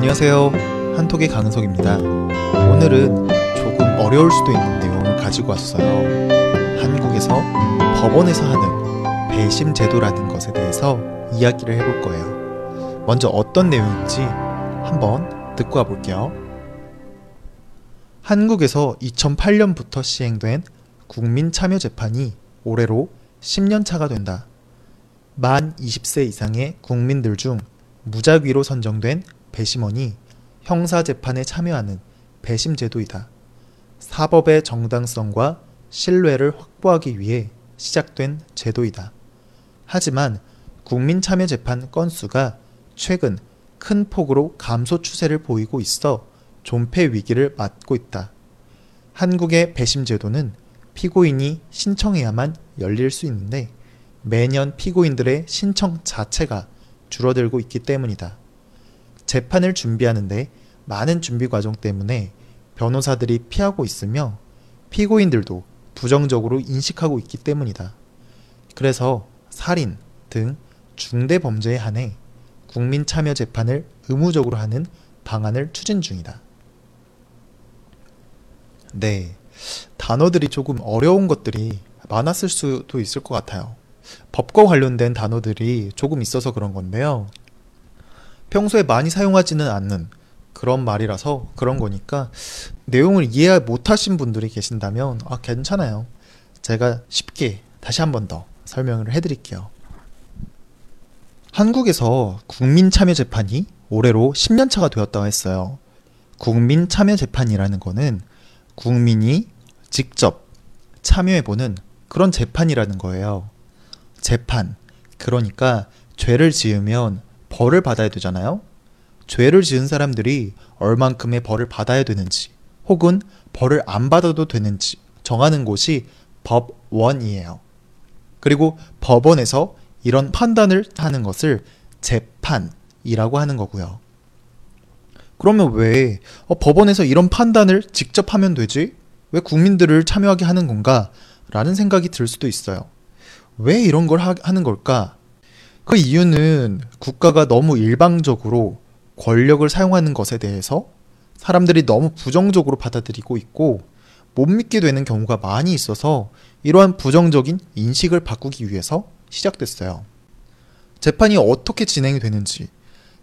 안녕하세요. 한톡의 강은석입니다. 오늘은 조금 어려울 수도 있는 내용을 가지고 왔어요. 한국에서 법원에서 하는 배심 제도라는 것에 대해서 이야기를 해볼 거예요. 먼저 어떤 내용인지 한번 듣고 와볼게요. 한국에서 2008년부터 시행된 국민참여재판이 올해로 10년 차가 된다. 만 20세 이상의 국민들 중 무작위로 선정된 배심원이 형사재판에 참여하는 배심제도이다. 사법의 정당성과 신뢰를 확보하기 위해 시작된 제도이다. 하지만 국민참여재판 건수가 최근 큰 폭으로 감소 추세를 보이고 있어 존폐 위기를 맞고 있다. 한국의 배심제도는 피고인이 신청해야만 열릴 수 있는데 매년 피고인들의 신청 자체가 줄어들고 있기 때문이다. 재판을 준비하는데 많은 준비 과정 때문에 변호사들이 피하고 있으며 피고인들도 부정적으로 인식하고 있기 때문이다. 그래서 살인 등 중대 범죄에 한해 국민 참여 재판을 의무적으로 하는 방안을 추진 중이다. 네. 단어들이 조금 어려운 것들이 많았을 수도 있을 것 같아요. 법과 관련된 단어들이 조금 있어서 그런 건데요. 평소에 많이 사용하지는 않는 그런 말이라서 그런 거니까 내용을 이해 못하신 분들이 계신다면 아 괜찮아요. 제가 쉽게 다시 한 번 더 설명을 해드릴게요. 한국에서 국민참여재판이 올해로 10년차가 되었다고 했어요. 국민참여재판이라는 거는 국민이 직접 참여해보는 그런 재판이라는 거예요. 재판. 그러니까 죄를 지으면 벌을 받아야 되잖아요. 죄를 지은 사람들이 얼만큼의 벌을 받아야 되는지 혹은 벌을 안 받아도 되는지 정하는 곳이 법원이에요. 그리고 법원에서 이런 판단을 하는 것을 재판이라고 하는 거고요. 그러면 왜 어, 법원에서 이런 판단을 직접 하면 되지? 왜 국민들을 참여하게 하는 건가? 라는 생각이 들 수도 있어요. 왜 이런 걸 하, 하는 걸까? 그 이유는 국가가 너무 일방적으로 권력을 사용하는 것에 대해서 사람들이 너무 부정적으로 받아들이고 있고 못 믿게 되는 경우가 많이 있어서 이러한 부정적인 인식을 바꾸기 위해서 시작됐어요. 재판이 어떻게 진행이 되는지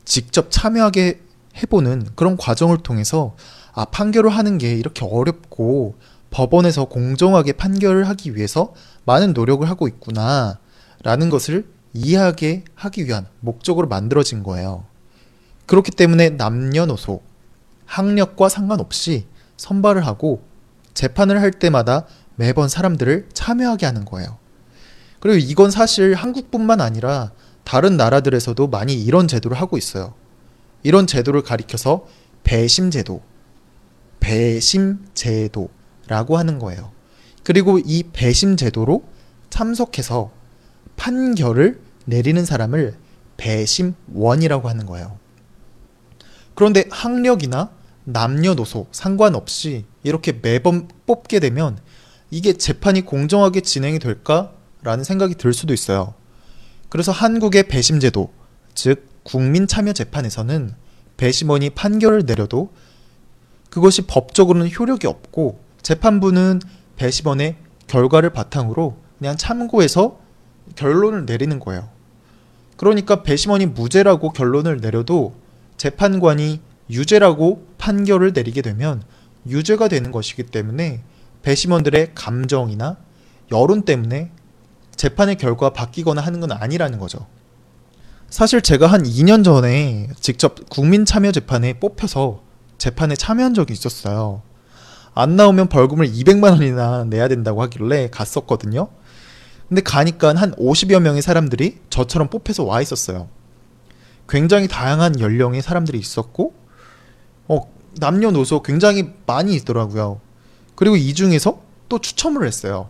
직접 참여하게 해보는 그런 과정을 통해서 아, 판결을 하는 게 이렇게 어렵고 법원에서 공정하게 판결을 하기 위해서 많은 노력을 하고 있구나 라는 것을 이해하게 하기 위한 목적으로 만들어진 거예요. 그렇기 때문에 남녀노소, 학력과 상관없이 선발을 하고 재판을 할 때마다 매번 사람들을 참여하게 하는 거예요. 그리고 이건 사실 한국뿐만 아니라 다른 나라들에서도 많이 이런 제도를 하고 있어요. 이런 제도를 가리켜서 배심제도, 배심제도라고 하는 거예요. 그리고 이 배심제도로 참석해서 판결을 내리는 사람을 배심원이라고 하는 거예요. 그런데 학력이나 남녀노소 상관없이 이렇게 매번 뽑게 되면 이게 재판이 공정하게 진행이 될까라는 생각이 들 수도 있어요. 그래서 한국의 배심제도, 즉 국민참여재판에서는 배심원이 판결을 내려도 그것이 법적으로는 효력이 없고 재판부는 배심원의 결과를 바탕으로 그냥 참고해서 결론을 내리는 거예요. 그러니까 배심원이 무죄라고 결론을 내려도 재판관이 유죄라고 판결을 내리게 되면 유죄가 되는 것이기 때문에 배심원들의 감정이나 여론 때문에 재판의 결과가 바뀌거나 하는 건 아니라는 거죠. 사실 제가 한 2년 전에 직접 국민참여재판에 뽑혀서 재판에 참여한 적이 있었어요. 안 나오면 벌금을 200만 원이나 내야 된다고 하길래 갔었거든요. 근데 가니까 한 50여 명의 사람들이 저처럼 뽑혀서 와 있었어요. 굉장히 다양한 연령의 사람들이 있었고, 어, 남녀노소 굉장히 많이 있더라고요. 그리고 이 중에서 또 추첨을 했어요.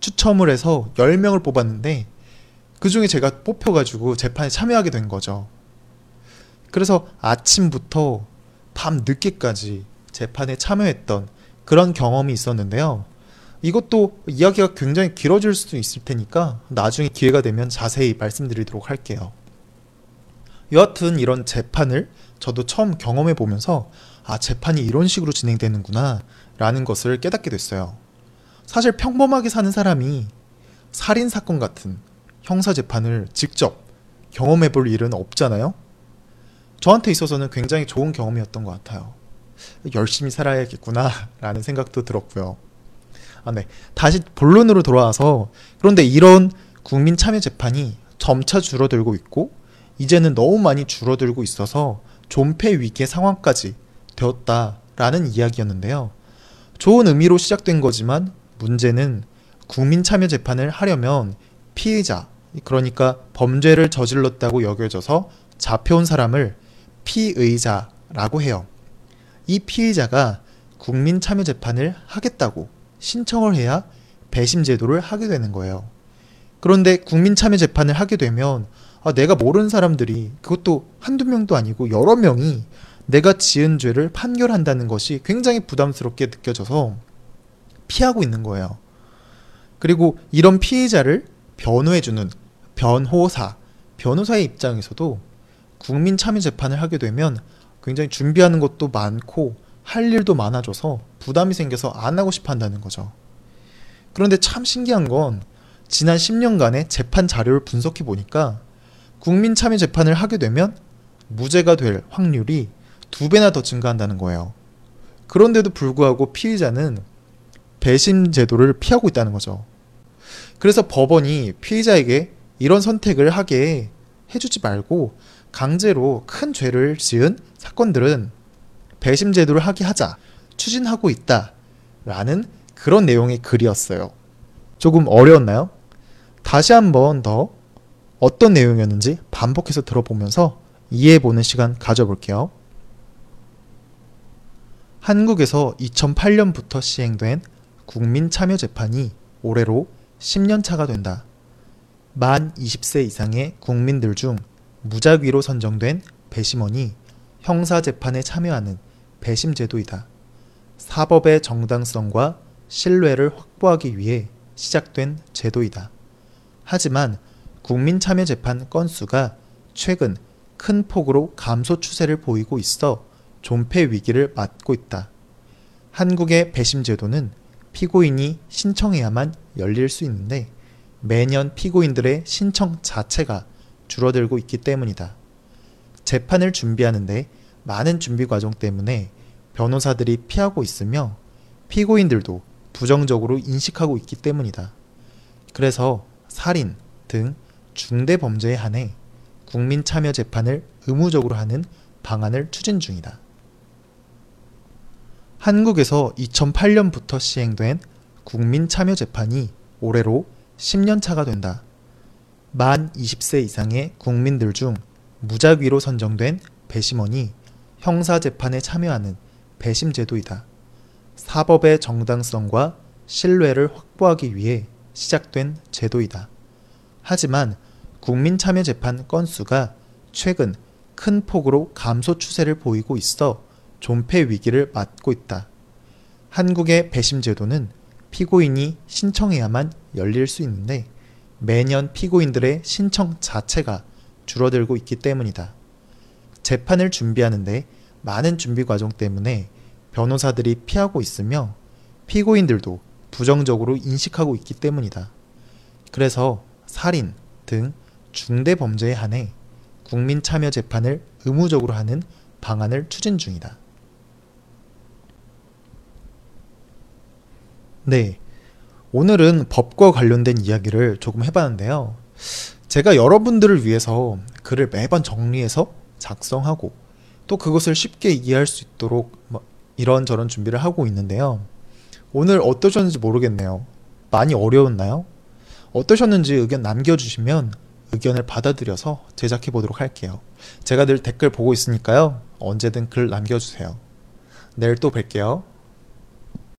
추첨을 해서 10명을 뽑았는데, 그 중에 제가 뽑혀가지고 재판에 참여하게 된 거죠. 그래서 아침부터 밤 늦게까지 재판에 참여했던 그런 경험이 있었는데요. 이것도 이야기가 굉장히 길어질 수도 있을 테니까 나중에 기회가 되면 자세히 말씀드리도록 할게요. 여하튼 이런 재판을 저도 처음 경험해 보면서 아, 재판이 이런 식으로 진행되는구나 라는 것을 깨닫게 됐어요. 사실 평범하게 사는 사람이 살인 사건 같은 형사 재판을 직접 경험해 볼 일은 없잖아요. 저한테 있어서는 굉장히 좋은 경험이었던 것 같아요. 열심히 살아야겠구나 라는 생각도 들었고요. 아, 네. 다시 본론으로 돌아와서 그런데 이런 국민 참여 재판이 점차 줄어들고 있고 이제는 너무 많이 줄어들고 있어서 존폐 위기의 상황까지 되었다라는 이야기였는데요. 좋은 의미로 시작된 거지만 문제는 국민 참여 재판을 하려면 피해자, 그러니까 범죄를 저질렀다고 여겨져서 잡혀온 사람을 피의자라고 해요. 이 피의자가 국민 참여 재판을 하겠다고 신청을 해야 배심 제도를 하게 되는 거예요. 그런데 국민 참여 재판을 하게 되면 아, 내가 모르는 사람들이 그것도 한두 명도 아니고 여러 명이 내가 지은 죄를 판결한다는 것이 굉장히 부담스럽게 느껴져서 피하고 있는 거예요. 그리고 이런 피해자를 변호해주는 변호사, 변호사의 입장에서도 국민 참여 재판을 하게 되면 굉장히 준비하는 것도 많고 할 일도 많아져서 부담이 생겨서 안 하고 싶어 한다는 거죠. 그런데 참 신기한 건 지난 10년간의 재판 자료를 분석해 보니까 국민 참여 재판을 하게 되면 무죄가 될 확률이 두 배나 더 증가한다는 거예요. 그런데도 불구하고 피의자는 배심 제도를 피하고 있다는 거죠. 그래서 법원이 피의자에게 이런 선택을 하게 해주지 말고 강제로 큰 죄를 지은 사건들은 배심 제도를 하게 하자 추진하고 있다라는 그런 내용의 글이었어요. 조금 어려웠나요? 다시 한번 더 어떤 내용이었는지 반복해서 들어보면서 이해해보는 시간 가져볼게요. 한국에서 2008년부터 시행된 국민참여재판이 올해로 10년차가 된다. 만 20세 이상의 국민들 중 무작위로 선정된 배심원이 형사재판에 참여하는 배심 제도이다. 사법의 정당성과 신뢰를 확보하기 위해 시작된 제도이다. 하지만 국민참여재판 건수가 최근 큰 폭으로 감소 추세를 보이고 있어 존폐 위기를 맞고 있다. 한국의 배심 제도는 피고인이 신청해야만 열릴 수 있는데 매년 피고인들의 신청 자체가 줄어들고 있기 때문이다. 재판을 준비하는데 많은 준비 과정 때문에 변호사들이 피하고 있으며 피고인들도 부정적으로 인식하고 있기 때문이다. 그래서 살인 등 중대 범죄에 한해 국민 참여 재판을 의무적으로 하는 방안을 추진 중이다. 한국에서 2008년부터 시행된 국민 참여 재판이 올해로 10년 차가 된다. 만 20세 이상의 국민들 중 무작위로 선정된 배심원이 형사 재판에 참여하는 배심제도이다. 사법의 정당성과 신뢰를 확보하기 위해 시작된 제도이다. 하지만 국민참여재판 건수가 최근 큰 폭으로 감소 추세를 보이고 있어 존폐 위기를 맞고 있다. 한국의 배심제도는 피고인이 신청해야만 열릴 수 있는데 매년 피고인들의 신청 자체가 줄어들고 있기 때문이다. 재판을 준비하는데 많은 준비 과정 때문에 변호사들이 피하고 있으며 피고인들도 부정적으로 인식하고 있기 때문이다. 그래서 살인 등 중대 범죄에 한해 국민 참여 재판을 의무적으로 하는 방안을 추진 중이다. 네. 오늘은 법과 관련된 이야기를 조금 해봤는데요. 제가 여러분들을 위해서 글을 매번 정리해서 작성하고 또 그것을 쉽게 이해할 수 있도록 뭐 이런저런 준비를 하고 있는데요. 오늘 어떠셨는지 모르겠네요. 많이 어려웠나요? 어떠셨는지 의견 남겨주시면 의견을 받아들여서 제작해 보도록 할게요. 제가 늘 댓글 보고 있으니까요. 언제든 글 남겨주세요. 내일 또 뵐게요.